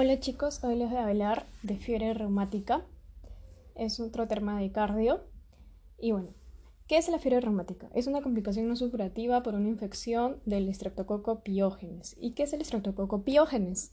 Hola chicos, hoy les voy a hablar de fiebre reumática. Es otro tema de cardio. Y bueno, ¿qué es la fiebre reumática? Es una complicación no supurativa por una infección del estreptococo piógenes. ¿Y qué es el estreptococo piógenes?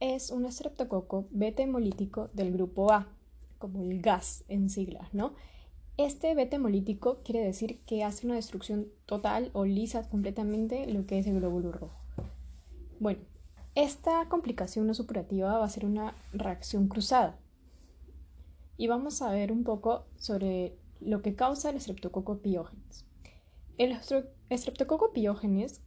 Es un estreptococo beta hemolítico del grupo A, como el gas en siglas, ¿no? Este beta hemolítico quiere decir que hace una destrucción total o lisa completamente lo que es el glóbulo rojo. Bueno, esta complicación no supurativa va a ser una reacción cruzada. Y vamos a ver un poco sobre lo que causa el estreptococo piógenes. El estreptococo piógenes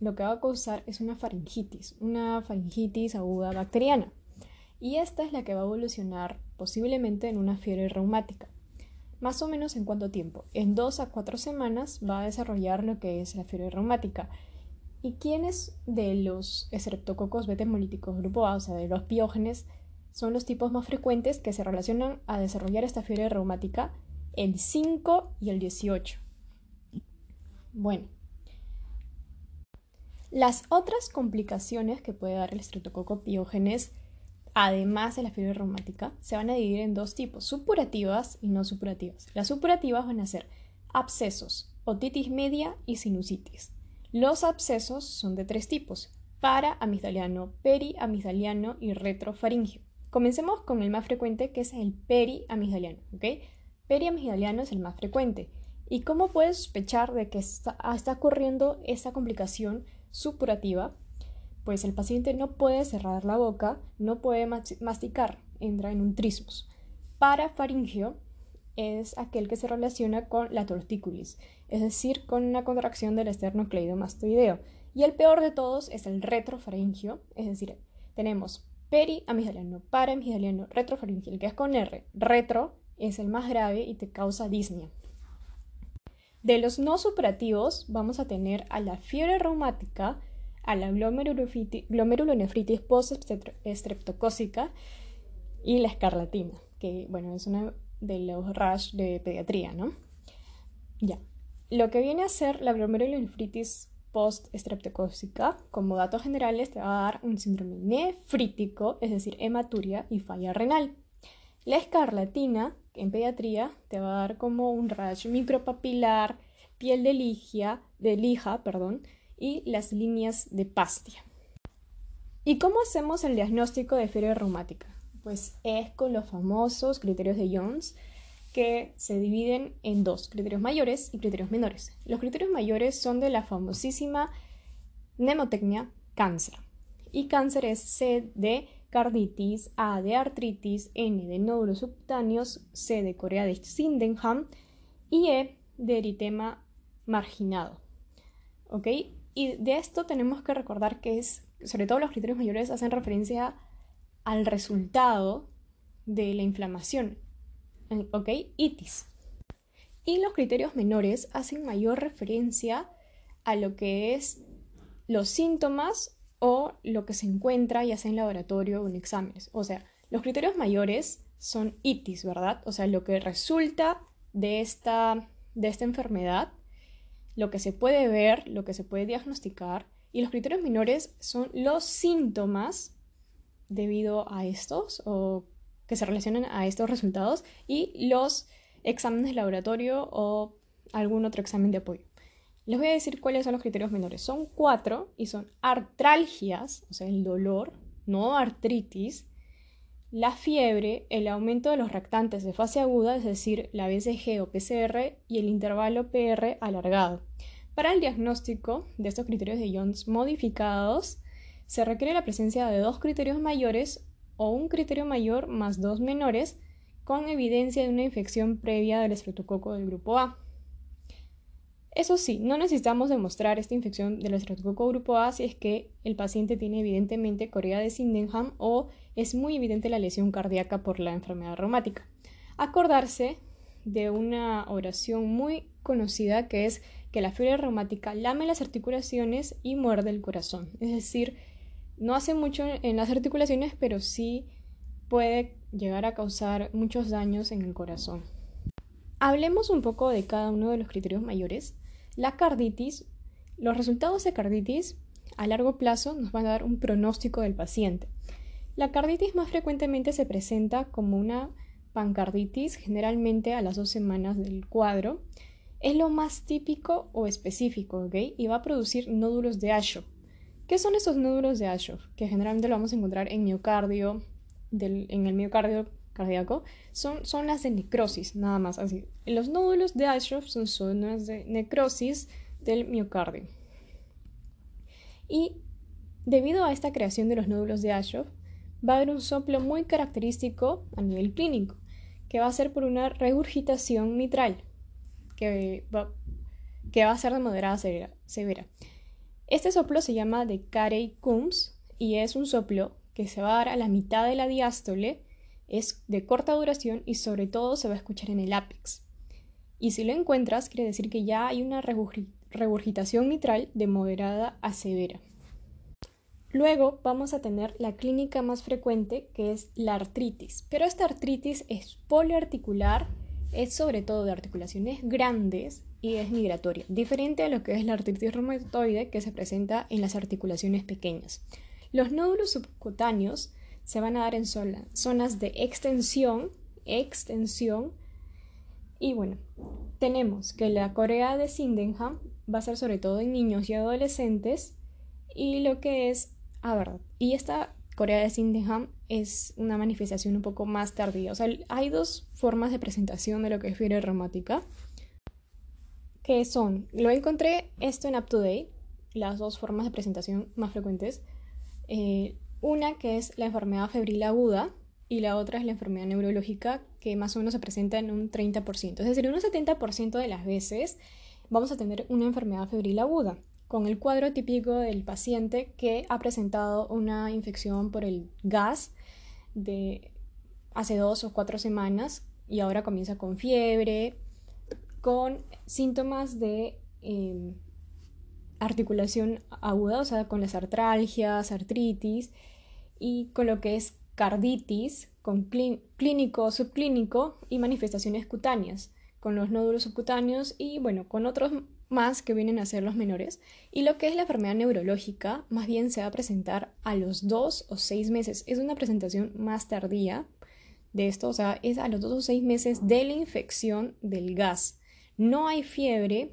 lo que va a causar es una faringitis, una faringitis aguda bacteriana. Y esta es la que va a evolucionar posiblemente en una fiebre reumática. Más o menos en cuánto tiempo? En dos a cuatro semanas va a desarrollar lo que es la fiebre reumática ¿Y quiénes de los estreptococos beta hemolíticos grupo A, o sea, de los piógenes, son los tipos más frecuentes que se relacionan a desarrollar esta fiebre reumática? El 5 y el 18. Bueno, las otras complicaciones que puede dar el estreptococo piógenes, además de la fiebre reumática, se van a dividir en dos tipos, supurativas y no supurativas. Las supurativas van a ser abscesos, otitis media y sinusitis. Los abscesos son de tres tipos, paraamigdaliano, periamigdaliano y retrofaringio. Comencemos con el más frecuente que es el periamigdaliano, ¿ok? Periamigdaliano es el más frecuente. ¿Y cómo puedes sospechar de que está, está ocurriendo esa complicación supurativa? Pues el paciente no puede cerrar la boca, no puede masticar, entra en un trismus. Parafaringio es aquel que se relaciona con la tortícolis, es decir, con una contracción del esternocleidomastoideo. Y el peor de todos es el retrofaringio, es decir, tenemos periamigdaliano, paraamigdaliano, retrofaringio, el que es con R. Retro es el más grave y te causa disnea. De los no superativos vamos a tener a la fiebre reumática, a la glomerulonefritis post-estreptocócica y la escarlatina, que bueno, es una de los rash de pediatría, ¿no? Ya. Lo que viene a ser la glomerulonefritis post-estreptocócica, como datos generales, te va a dar un síndrome nefrítico, es decir, hematuria y falla renal. La escarlatina, en pediatría, te va a dar como un rash micropapilar, piel de, ligia, de lija perdón, y las líneas de pastia. ¿Y cómo hacemos el diagnóstico de fiebre reumática? Pues es con los famosos criterios de Jones que se dividen en dos, criterios mayores y criterios menores. Los criterios mayores son de la famosísima mnemotecnia cáncer. Y cáncer es C de carditis, A de artritis, N de nódulos subcutáneos, C de Corea de Sydenham y E de eritema marginado. ¿Ok? Y de esto tenemos que recordar que es, sobre todo los criterios mayores hacen referencia a al resultado de la inflamación, ¿ok? Itis. Y los criterios menores hacen mayor referencia a lo que es los síntomas o lo que se encuentra ya sea en laboratorio o en exámenes. O sea, los criterios mayores son itis, ¿verdad? O sea, lo que resulta de esta, de esta enfermedad, lo que se puede ver, lo que se puede diagnosticar. Y los criterios menores son los síntomas debido a estos o que se relacionan a estos resultados y los exámenes de laboratorio o algún otro examen de apoyo. Les voy a decir cuáles son los criterios menores. Son cuatro y son artralgias, o sea, el dolor, no artritis, la fiebre, el aumento de los reactantes de fase aguda, es decir, la BCG o PCR y el intervalo PR alargado. Para el diagnóstico de estos criterios de Jones modificados, se requiere la presencia de dos criterios mayores o un criterio mayor más dos menores con evidencia de una infección previa del estreptococo del grupo A. Eso sí, no necesitamos demostrar esta infección del estreptococo grupo A si es que el paciente tiene evidentemente corea de Sydenham o es muy evidente la lesión cardíaca por la enfermedad reumática. Acordarse de una oración muy conocida que es que la fiebre reumática lame las articulaciones y muerde el corazón, es decir, no hace mucho en las articulaciones, pero sí puede llegar a causar muchos daños en el corazón. Hablemos un poco de cada uno de los criterios mayores. La carditis, los resultados de carditis a largo plazo nos van a dar un pronóstico del paciente. La carditis más frecuentemente se presenta como una pancarditis, generalmente a las dos semanas del cuadro. Es lo más típico o específico, ¿ok? Y va a producir nódulos de Ashoff. ¿Qué son esos nódulos de Ashoff? Que generalmente lo vamos a encontrar en miocardio, en el miocardio cardíaco, son zonas de necrosis, nada más así. Los nódulos de Ashoff son zonas de necrosis del miocardio. Y debido a esta creación de los nódulos de Ashoff, va a haber un soplo muy característico a nivel clínico, que va a ser por una regurgitación mitral, que va, que va a ser de moderada severa, severa. Este soplo se llama de Carey-Coombs y es un soplo que se va a dar a la mitad de la diástole, es de corta duración y sobre todo se va a escuchar en el ápex. Y si lo encuentras, quiere decir que ya hay una regurgitación mitral de moderada a severa. Luego vamos a tener la clínica más frecuente que es la artritis, pero esta artritis es poliarticular, es sobre todo de articulaciones grandes y es migratoria, diferente a lo que es la artritis reumatoide que se presenta en las articulaciones pequeñas. Los nódulos subcutáneos se van a dar en zonas de extensión, extensión, y bueno, tenemos que la corea de Sydenham va a ser sobre todo en niños y adolescentes, y lo que es Ah, verdad. Y esta Corea de Sydenham es una manifestación un poco más tardía. O sea, hay dos formas de presentación de lo que es fiebre reumática, que son, lo encontré esto en UpToDate, las dos formas de presentación más frecuentes. Eh, una que es la enfermedad febril aguda y la otra es la enfermedad neurológica que más o menos se presenta en un 30%. Es decir, un 70% de las veces vamos a tener una enfermedad febril aguda con el cuadro típico del paciente que ha presentado una infección por el gas de hace dos o cuatro semanas y ahora comienza con fiebre, con síntomas de em, articulación aguda, o sea, con las artralgias, artritis y con lo que es carditis, con clínico, subclínico y manifestaciones cutáneas, con los nódulos subcutáneos y bueno, con otros más que vienen a ser los menores, y lo que es la enfermedad neurológica más bien se va a presentar a los dos o seis meses. Es una presentación más tardía de esto, o sea, es a los dos o seis meses de la infección del gas. No hay fiebre,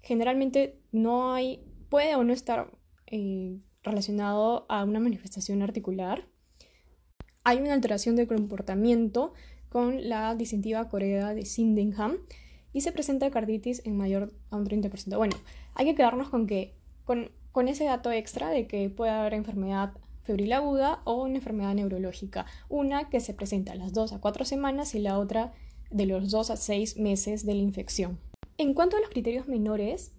generalmente no hay, puede o no estar eh, relacionado a una manifestación articular. Hay una alteración de comportamiento con la disyuntiva corea de Sydenham y se presenta carditis en mayor a un 30%. Bueno, hay que quedarnos con que con, con ese dato extra de que puede haber enfermedad febril aguda o una enfermedad neurológica, una que se presenta a las 2 a 4 semanas y la otra de los 2 a 6 meses de la infección. En cuanto a los criterios menores,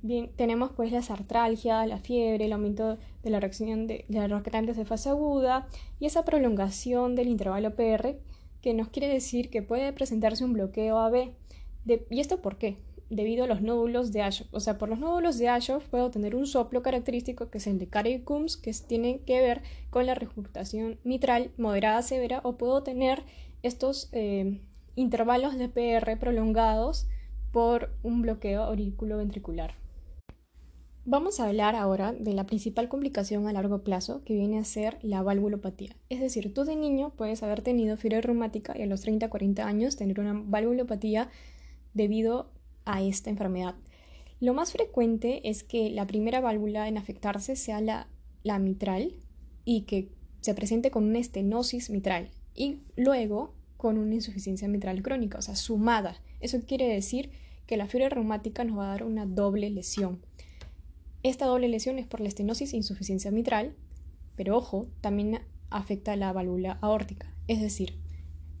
bien, tenemos pues las artralgias, la fiebre, el aumento de la reacción de, de las de fase aguda y esa prolongación del intervalo PR que nos quiere decir que puede presentarse un bloqueo AB ¿Y esto por qué? Debido a los nódulos de Ashoff. O sea, por los nódulos de Ashoff puedo tener un soplo característico que es el de Carey Coombs, que tiene que ver con la regurgitación mitral moderada severa, o puedo tener estos eh, intervalos de PR prolongados por un bloqueo auriculoventricular. Vamos a hablar ahora de la principal complicación a largo plazo que viene a ser la valvulopatía. Es decir, tú de niño puedes haber tenido fiebre reumática y a los 30-40 años tener una valvulopatía debido a esta enfermedad. Lo más frecuente es que la primera válvula en afectarse sea la, mitral y que se presente con una estenosis mitral y luego con una insuficiencia mitral crónica, o sea, sumada. Eso quiere decir que la fiebre reumática nos va a dar una doble lesión. Esta doble lesión es por la estenosis e insuficiencia mitral, pero ojo, también afecta la válvula aórtica, es decir,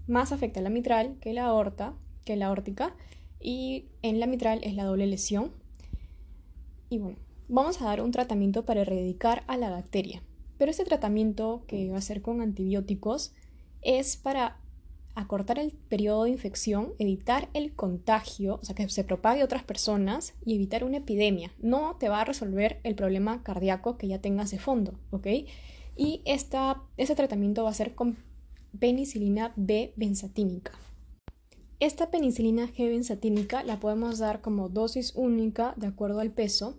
más afecta la mitral que la aorta, que la aórtica, y en la mitral es la doble lesión. Y bueno, vamos a dar un tratamiento para erradicar a la bacteria. Pero este tratamiento que va a ser con antibióticos es para acortar el periodo de infección, evitar el contagio, o sea, que se propague a otras personas y evitar una epidemia. No te va a resolver el problema cardíaco que ya tengas de fondo, ¿ok? Y esta, este tratamiento va a ser con penicilina B benzatínica. Esta penicilina G benzatínica la podemos dar como dosis única de acuerdo al peso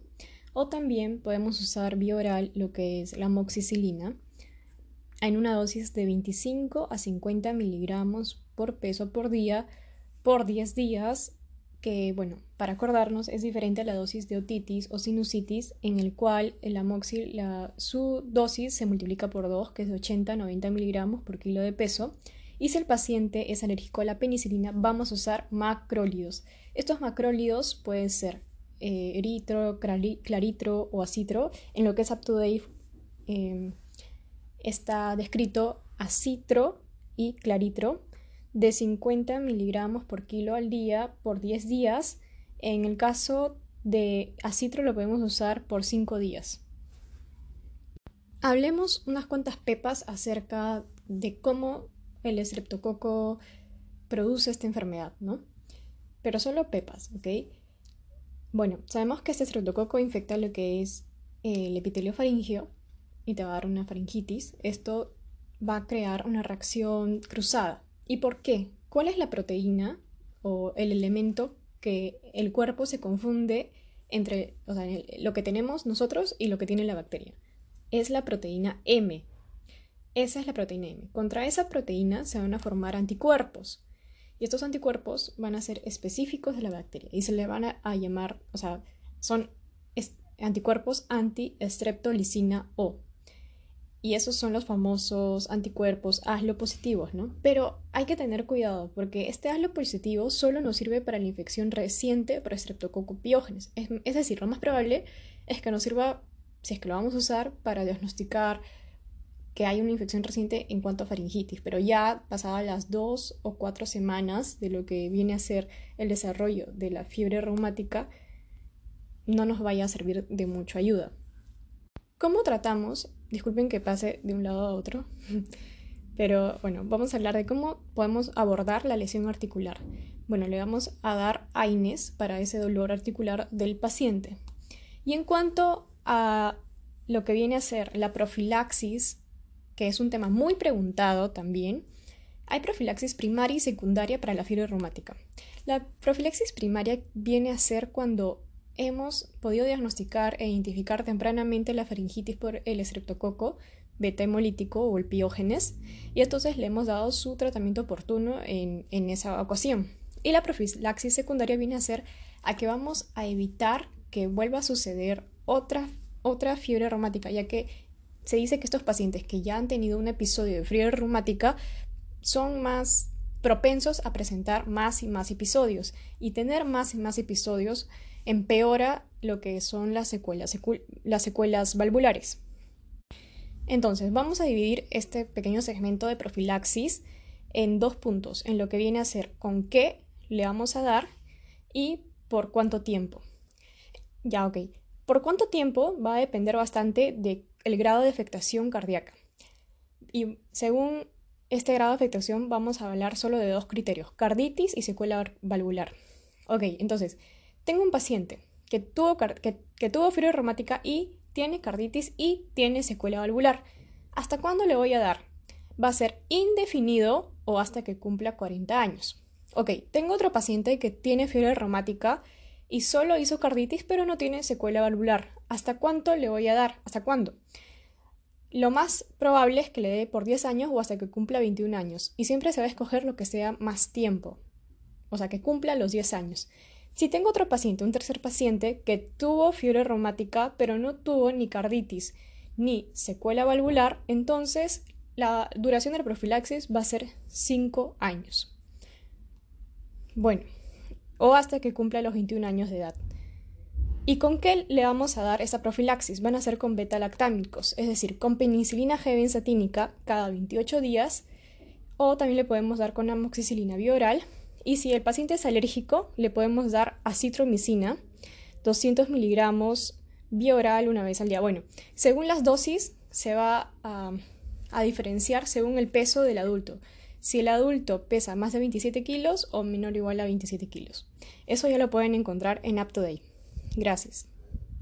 o también podemos usar vía oral lo que es la moxicilina. En una dosis de 25 a 50 miligramos por peso por día por 10 días, que, bueno, para acordarnos, es diferente a la dosis de otitis o sinusitis, en el cual el amoxil, la, su dosis se multiplica por 2, que es de 80 a 90 miligramos por kilo de peso. Y si el paciente es alérgico a la penicilina, vamos a usar macrólidos. Estos macrólidos pueden ser eh, eritro, claritro o acitro. En lo que es UpToDate eh, está descrito acitro y claritro de 50 miligramos por kilo al día por 10 días. En el caso de acitro lo podemos usar por 5 días. Hablemos unas cuantas pepas acerca de cómo el estreptococo produce esta enfermedad, ¿no? Pero solo pepas, ¿ok? Bueno, sabemos que este estreptococo infecta lo que es el epitelio faringio y te va a dar una faringitis. Esto va a crear una reacción cruzada. ¿Y por qué? ¿Cuál es la proteína o el elemento que el cuerpo se confunde entre o sea, lo que tenemos nosotros y lo que tiene la bacteria? Es la proteína M. Esa es la proteína M. Contra esa proteína se van a formar anticuerpos. Y estos anticuerpos van a ser específicos de la bacteria y se le van a, llamar, o sea, son anticuerpos anti-estreptolicina O. Y esos son los famosos anticuerpos ASLO positivos, ¿no? Pero hay que tener cuidado porque este ASLO positivo solo nos sirve para la infección reciente por Streptococcus pyogenes. Es, es decir, lo más probable es que nos sirva, si es que lo vamos a usar, para diagnosticar que hay una infección reciente en cuanto a faringitis, pero ya pasadas las dos o cuatro semanas de lo que viene a ser el desarrollo de la fiebre reumática, no nos vaya a servir de mucha ayuda. ¿Cómo tratamos? Disculpen que pase de un lado a otro, pero bueno, vamos a hablar de cómo podemos abordar la lesión articular. Bueno, le vamos a dar AINES para ese dolor articular del paciente. Y en cuanto a lo que viene a ser la profilaxis que es un tema muy preguntado también, hay profilaxis primaria y secundaria para la fiebre reumática. La profilaxis primaria viene a ser cuando hemos podido diagnosticar e identificar tempranamente la faringitis por el estreptococo beta hemolítico o el piógenes y entonces le hemos dado su tratamiento oportuno en, en esa ocasión. Y la profilaxis secundaria viene a ser a que vamos a evitar que vuelva a suceder otra, otra fiebre reumática, ya que se dice que estos pacientes que ya han tenido un episodio de fiebre reumática son más propensos a presentar más y más episodios y tener más y más episodios empeora lo que son las secuelas, las secuelas valvulares. Entonces, vamos a dividir este pequeño segmento de profilaxis en dos puntos, en lo que viene a ser con qué le vamos a dar y por cuánto tiempo. Ya, ok. Por cuánto tiempo va a depender bastante de el grado de afectación cardíaca. Y según este grado de afectación vamos a hablar solo de dos criterios, carditis y secuela valvular. Ok, entonces, tengo un paciente que tuvo, que, que tuvo fiebre reumática y tiene carditis y tiene secuela valvular. ¿Hasta cuándo le voy a dar? Va a ser indefinido o hasta que cumpla 40 años. Ok, tengo otro paciente que tiene fiebre reumática y solo hizo carditis pero no tiene secuela valvular. ¿Hasta cuánto le voy a dar? ¿Hasta cuándo? Lo más probable es que le dé por 10 años o hasta que cumpla 21 años, y siempre se va a escoger lo que sea más tiempo, o sea, que cumpla los 10 años. Si tengo otro paciente, un tercer paciente, que tuvo fiebre reumática, pero no tuvo ni carditis ni secuela valvular, entonces la duración de la profilaxis va a ser 5 años. Bueno, o hasta que cumpla los 21 años de edad. ¿Y con qué le vamos a dar esa profilaxis? Van a ser con beta-lactámicos, es decir, con penicilina G benzatínica cada 28 días, o también le podemos dar con amoxicilina bioral. Y si el paciente es alérgico, le podemos dar acitromicina, 200 miligramos bioral una vez al día. Bueno, según las dosis, se va a, diferenciar según el peso del adulto si el adulto pesa más de 27 kilos o menor o igual a 27 kilos. Eso ya lo pueden encontrar en UpToDate. Gracias.